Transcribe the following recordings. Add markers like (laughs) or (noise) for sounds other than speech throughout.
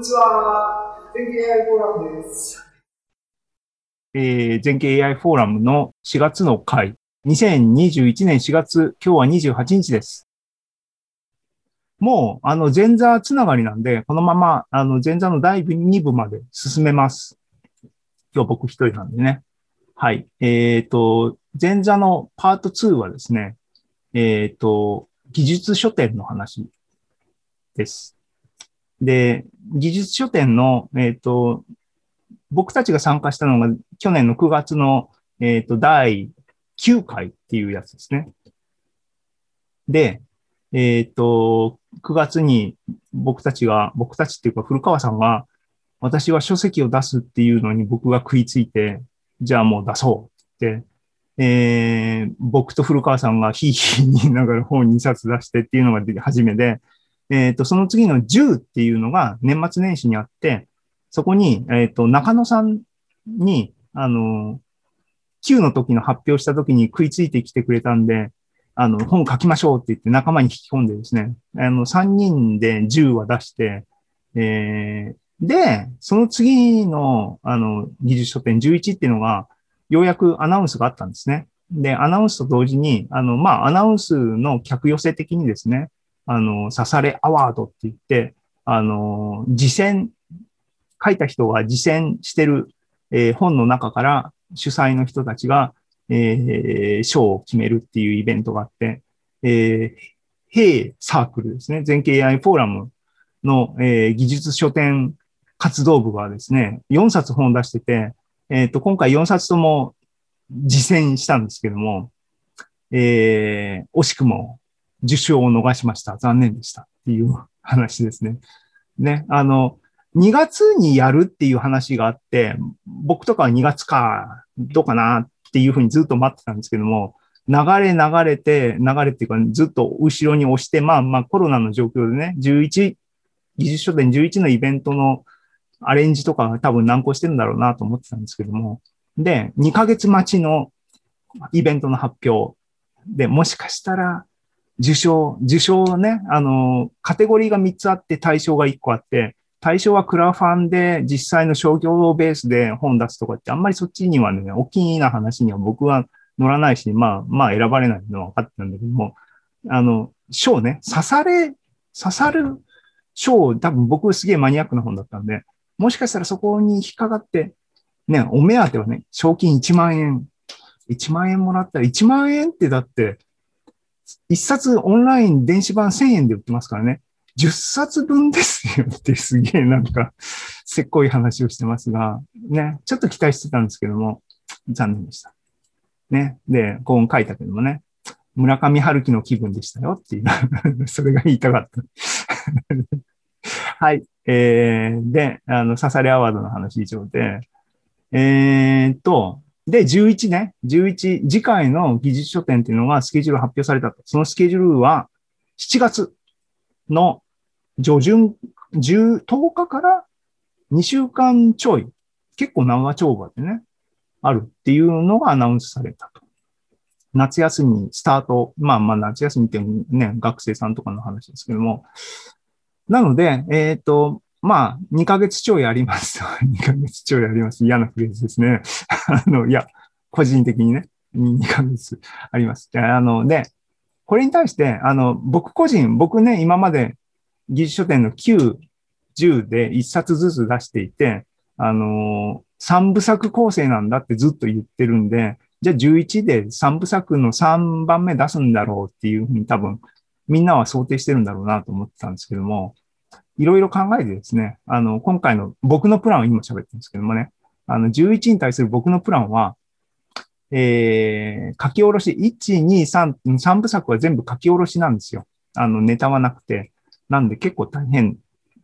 にちは。全景 AI フォーラムです。えー、全景 AI フォーラムの4月の回。2021年4月、今日は28日です。もう、あの、前座つながりなんで、このまま、あの、前座の第2部まで進めます。今日僕一人なんでね。はい。えっ、ー、と、前座のパート2はですね、えっ、ー、と、技術書店の話です。で、技術書店の、えっ、ー、と、僕たちが参加したのが去年の9月の、えっ、ー、と、第9回っていうやつですね。で、えっ、ー、と、9月に僕たちが、僕たちっていうか古川さんが、私は書籍を出すっていうのに僕が食いついて、じゃあもう出そうってえー、僕と古川さんがヒーヒー言いながら本2冊出してっていうのが初めで、えっ、ー、と、その次の10っていうのが年末年始にあって、そこに、えっ、ー、と、中野さんに、あの、9の時の発表した時に食いついてきてくれたんで、あの、本書きましょうって言って仲間に引き込んでですね、あの、3人で10は出して、えー、で、その次の、あの、技術書店11っていうのが、ようやくアナウンスがあったんですね。で、アナウンスと同時に、あの、まあ、アナウンスの客寄せ的にですね、あの、刺されアワードって言って、あの、実践、書いた人が実践してる、えー、本の中から主催の人たちが、えー、賞を決めるっていうイベントがあって、えー、ヘサークルですね、全景 AI フォーラムの、えー、技術書店活動部がですね、4冊本出してて、えっ、ー、と、今回4冊とも実践したんですけども、えー、惜しくも受賞を逃しました。残念でした。っていう話ですね。ね、あの、2月にやるっていう話があって、僕とかは2月か、どうかなっていうふうにずっと待ってたんですけども、流れ流れて、流れっていうか、ずっと後ろに押して、まあまあコロナの状況でね、11、技術書店11のイベントのアレンジとか多分難航してるんだろうなと思ってたんですけども、で、2ヶ月待ちのイベントの発表で、もしかしたら受賞、受賞ね、あの、カテゴリーが3つあって対象が1個あって、対象はクラファンで実際の商業ベースで本出すとかってあんまりそっちにはね、大きな話には僕は乗らないし、まあ、まあ選ばれないのは分かってたんだけども、あの、賞ね、刺され、刺さる賞、多分僕すげえマニアックな本だったんで、もしかしたらそこに引っかかって、ね、お目当てはね、賞金1万円。1万円もらったら、1万円ってだって、1冊オンライン電子版1000円で売ってますからね。10冊分ですよってすげえなんか、せっこい話をしてますが、ね、ちょっと期待してたんですけども、残念でした。ね。で、こう書いたけどもね、村上春樹の気分でしたよっていう、(laughs) それが言いたかった。(laughs) はい。えー、で、あの、刺されアワードの話以上で、えー、っと、で、11ね、11、次回の技術書店っていうのがスケジュール発表されたと。そのスケジュールは7月の上旬、10、10日から2週間ちょい、結構長丁場でね、あるっていうのがアナウンスされたと。夏休みスタート、まあまあ夏休みってね、学生さんとかの話ですけども、なので、えっ、ー、と、まあ、2ヶ月超やります。(laughs) 2ヶ月超やります。嫌なフレーズですね。(laughs) あの、いや、個人的にね、2ヶ月あります。あの、で、これに対して、あの、僕個人、僕ね、今まで技術書店の9、10で1冊ずつ出していて、あの、3部作構成なんだってずっと言ってるんで、じゃあ11で3部作の3番目出すんだろうっていうふうに多分みんなは想定してるんだろうなと思ってたんですけども、いろいろ考えてですね、あの、今回の僕のプランを今喋ってるんですけどもね、あの、11に対する僕のプランは、えー、書き下ろし、1、2、3、3部作は全部書き下ろしなんですよ。あの、ネタはなくて。なんで結構大変。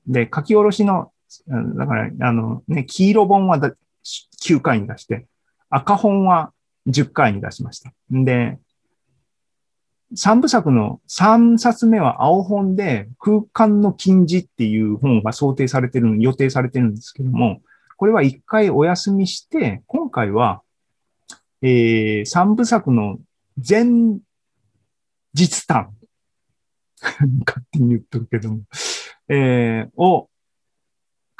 で、書き下ろしの、だから、あの、ね、黄色本は9回に出して、赤本は10回に出しました。で、三部作の三冊目は青本で空間の禁じっていう本が想定されてる、予定されてるんですけども、これは一回お休みして、今回は、えー、三部作の前実談 (laughs) 勝手に言っとるけども、えー、を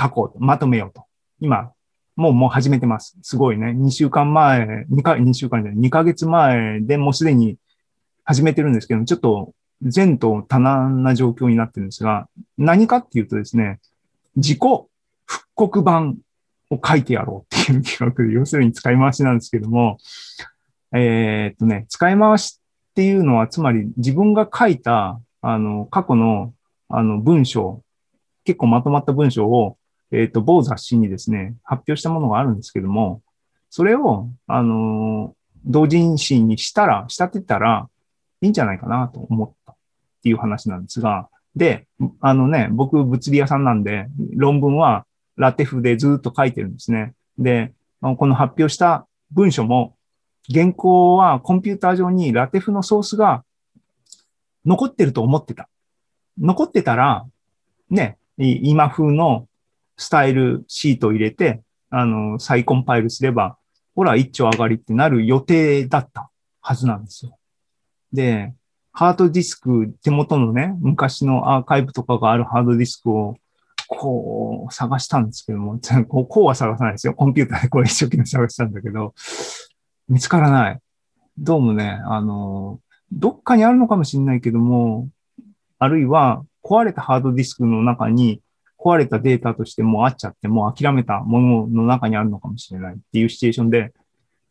書こうと、まとめようと。今、もうもう始めてます。すごいね。2週間前、2か、2週間じゃない、2ヶ月前でもうすでに始めてるんですけど、ちょっと前途多難な状況になってるんですが、何かっていうとですね、自己復刻版を書いてやろうっていう企画で、要するに使い回しなんですけども、えーっとね、使い回しっていうのは、つまり自分が書いた、あの、過去の、あの、文章、結構まとまった文章を、えーっと、某雑誌にですね、発表したものがあるんですけども、それを、あの、同人誌にしたら、仕立てたらいいんじゃないかなと思ったっていう話なんですが、で、あのね、僕物理屋さんなんで、論文はラテフでずっと書いてるんですね。で、この発表した文章も、原稿はコンピューター上にラテフのソースが残ってると思ってた。残ってたら、ね、今風のスタイルシートを入れて、あの、再コンパイルすれば、ほら、一丁上がりってなる予定だったはずなんですよ。で、ハードディスク、手元のね、昔のアーカイブとかがあるハードディスクを、こう、探したんですけども、(laughs) こうこうは探さないですよ。コンピューターでこう一生懸命探したんだけど、見つからない。どうもね、あの、どっかにあるのかもしれないけども、あるいは壊れたハードディスクの中に壊れたデータとしてもうあっちゃって、もう諦めたものの中にあるのかもしれないっていうシチュエーションで、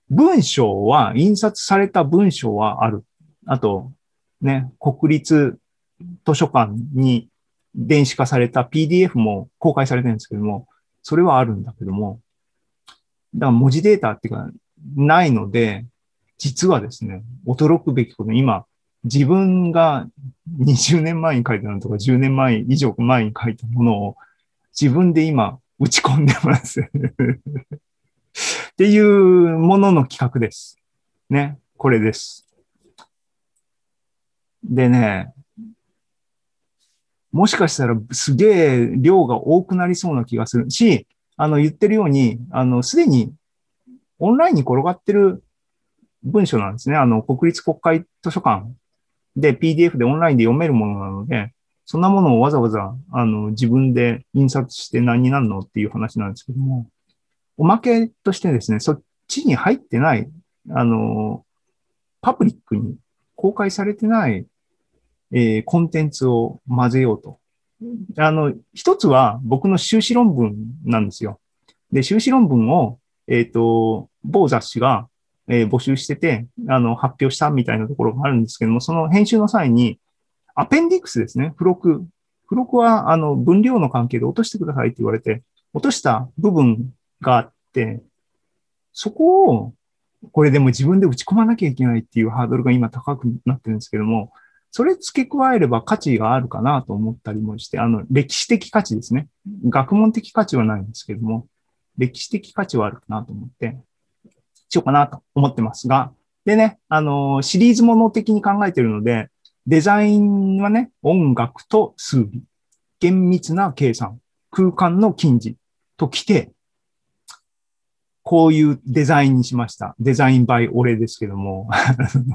文章は、印刷された文章はある。あと、ね、国立図書館に電子化された PDF も公開されてるんですけども、それはあるんだけども、だから文字データっていうか、ないので、実はですね、驚くべきこと今、自分が20年前に書いたのとか10年前以上前に書いたものを自分で今打ち込んでます。(laughs) っていうものの企画です。ね、これです。でね、もしかしたらすげえ量が多くなりそうな気がするし、あの言ってるように、あのすでにオンラインに転がってる文章なんですね。あの国立国会図書館で PDF でオンラインで読めるものなので、そんなものをわざわざあの自分で印刷して何になるのっていう話なんですけども、おまけとしてですね、そっちに入ってない、あの、パブリックに公開されてない、えーコンテンツを混ぜようと。あの、一つは僕の修士論文なんですよ。で、修士論文を、えっ、と、某雑誌が、えー募集してて、あの、発表したみたいなところがあるんですけども、その編集の際に、アペンディクスですね、付録。付録は、あの、分量の関係で落としてくださいって言われて、落とした部分があって、そこを、これでも自分で打ち込まなきゃいけないっていうハードルが今高くなってるんですけども、それ付け加えれば価値があるかなと思ったりもして、あの、歴史的価値ですね。学問的価値はないんですけども、歴史的価値はあるかなと思って、しようかなと思ってますが、でね、あの、シリーズもの的に考えてるので、デザインはね、音楽と数理、厳密な計算、空間の近似ときて、こういうデザインにしました。デザインバイ俺ですけども。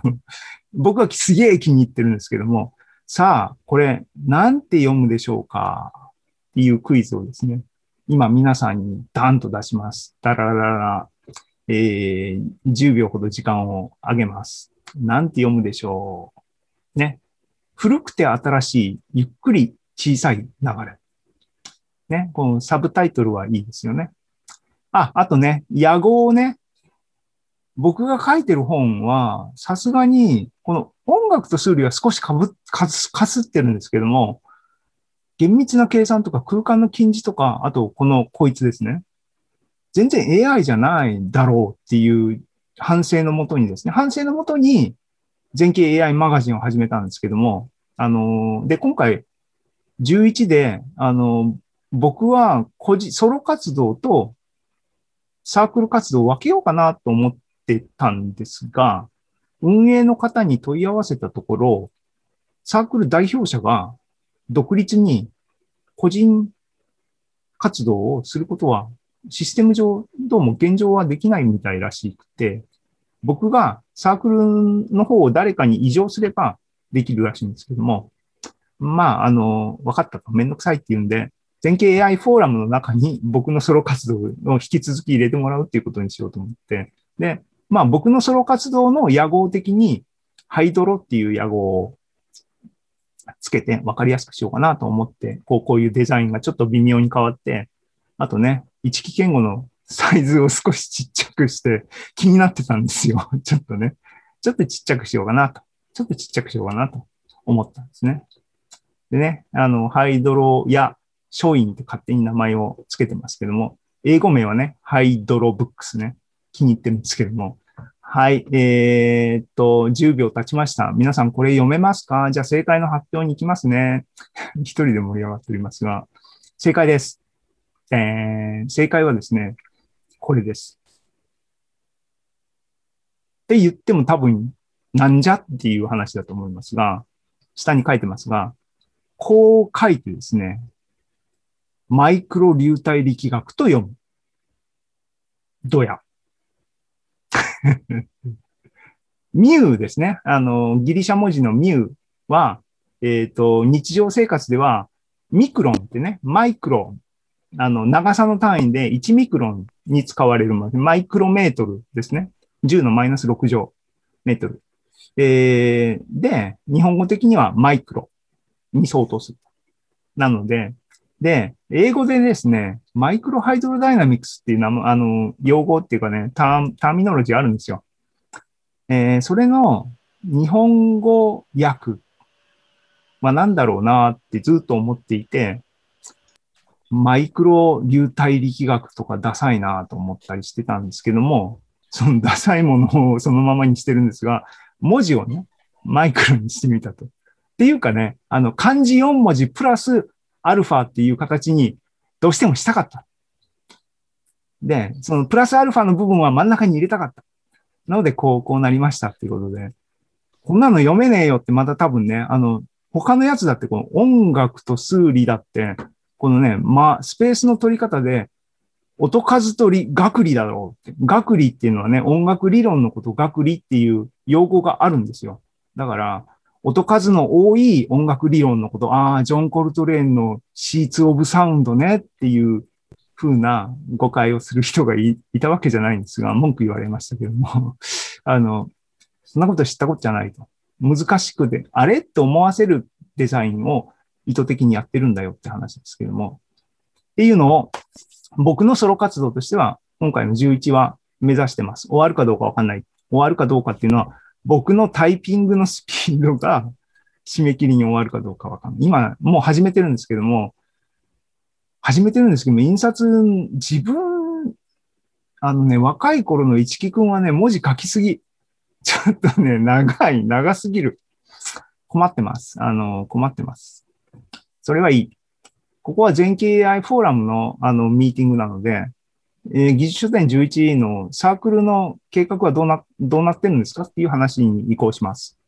(laughs) 僕はすげえ気に入ってるんですけども、さあ、これ、なんて読むでしょうか？っていうクイズをですね、今皆さんにダンと出します。ダラララ、えー、10秒ほど時間をあげます。なんて読むでしょうね。古くて新しい、ゆっくり小さい流れ。ね。このサブタイトルはいいですよね。あ、あとね、野号をね、僕が書いてる本は、さすがに、この音楽と数理は少しかぶ、かす、かすってるんですけども、厳密な計算とか空間の近似とか、あとこのこいつですね。全然 AI じゃないだろうっていう反省のもとにですね、反省のもとに全景 AI マガジンを始めたんですけども、あの、で、今回11で、あの、僕は個人、ソロ活動とサークル活動を分けようかなと思ってたんですが、運営の方に問い合わせたところ、サークル代表者が独立に個人活動をすることはシステム上どうも現状はできないみたいらしくて、僕がサークルの方を誰かに移譲すればできるらしいんですけども、まあ、あの、分かったと。めんどくさいって言うんで、全景 AI フォーラムの中に僕のソロ活動を引き続き入れてもらうっていうことにしようと思って、で、まあ僕のソロ活動の野号的に、ハイドロっていう野号をつけて分かりやすくしようかなと思って、こう、こういうデザインがちょっと微妙に変わって、あとね、一木健吾のサイズを少しちっちゃくして気になってたんですよ。(laughs) ちょっとね。ちょっとちっちゃくしようかなと。ちょっとちっちゃくしようかなと思ったんですね。でね、あの、ハイドロやショインって勝手に名前をつけてますけども、英語名はね、ハイドロブックスね。気に入ってるんですけども。はい、えー、っと、10秒経ちました。皆さんこれ読めますか？じゃあ正解の発表に行きますね。(laughs) 一人で盛り上がっておりますが、正解です。えー、正解はですね、これです。って言っても多分、なんじゃっていう話だと思いますが、下に書いてますが、こう書いてですね、マイクロ流体力学と読む。どや。(laughs) ミューですね。あの、ギリシャ文字のミューは、えっ、と、日常生活では、ミクロンってね、マイクロン、あの、長さの単位で1ミクロンに使われるもの、マイクロメートルですね。10のマイナス6乗メートル。えー、で、日本語的にはマイクロに相当する。なので、で、英語でですね、マイクロハイドロダイナミクスっていう名も、あの、用語っていうかね、ターターミノロジーあるんですよ。えー、それの日本語訳は何だろうなってずっと思っていて、マイクロ流体力学とかダサいなと思ったりしてたんですけども、そのダサいものをそのままにしてるんですが、文字をね、マイクロにしてみたと。っていうかね、あの、漢字4文字プラスアルファっていう形にどうしてもしたかった。で、そのプラスアルファの部分は真ん中に入れたかった。なので、こう、こうなりましたっていうことで、こんなの読めねえよってまた多分ね、あの、他のやつだってこの音楽と数理だって、このね、まあ、スペースの取り方で、音数と理、学理だろうって。学理っていうのはね、音楽理論のこと、学理っていう用語があるんですよ。だから、音数の多い音楽理論のこと、ああ、ジョン・コルトレーンのシーツ・オブ・サウンドねっていう風な誤解をする人がいたわけじゃないんですが、文句言われましたけども、(laughs) あの、そんなこと知ったことじゃないと。難しくて、あれ？って思わせるデザインを意図的にやってるんだよって話ですけども。っていうのを、僕のソロ活動としては、今回の11は目指してます。終わるかどうかわかんない。終わるかどうかっていうのは、僕のタイピングのスピードが (laughs) 締め切りに終わるかどうかわかんない。今、もう始めてるんですけども、始めてるんですけども、印刷、自分、あのね、若い頃の一木くんはね、文字書きすぎ。(laughs) ちょっとね、長い、長すぎる。困ってます。あの、困ってます。それはいい。ここは全景 AI フォーラムのあのミーティングなので、えー技術書店11のサークルの計画はどうな、どうなってるんですかっていう話に移行します。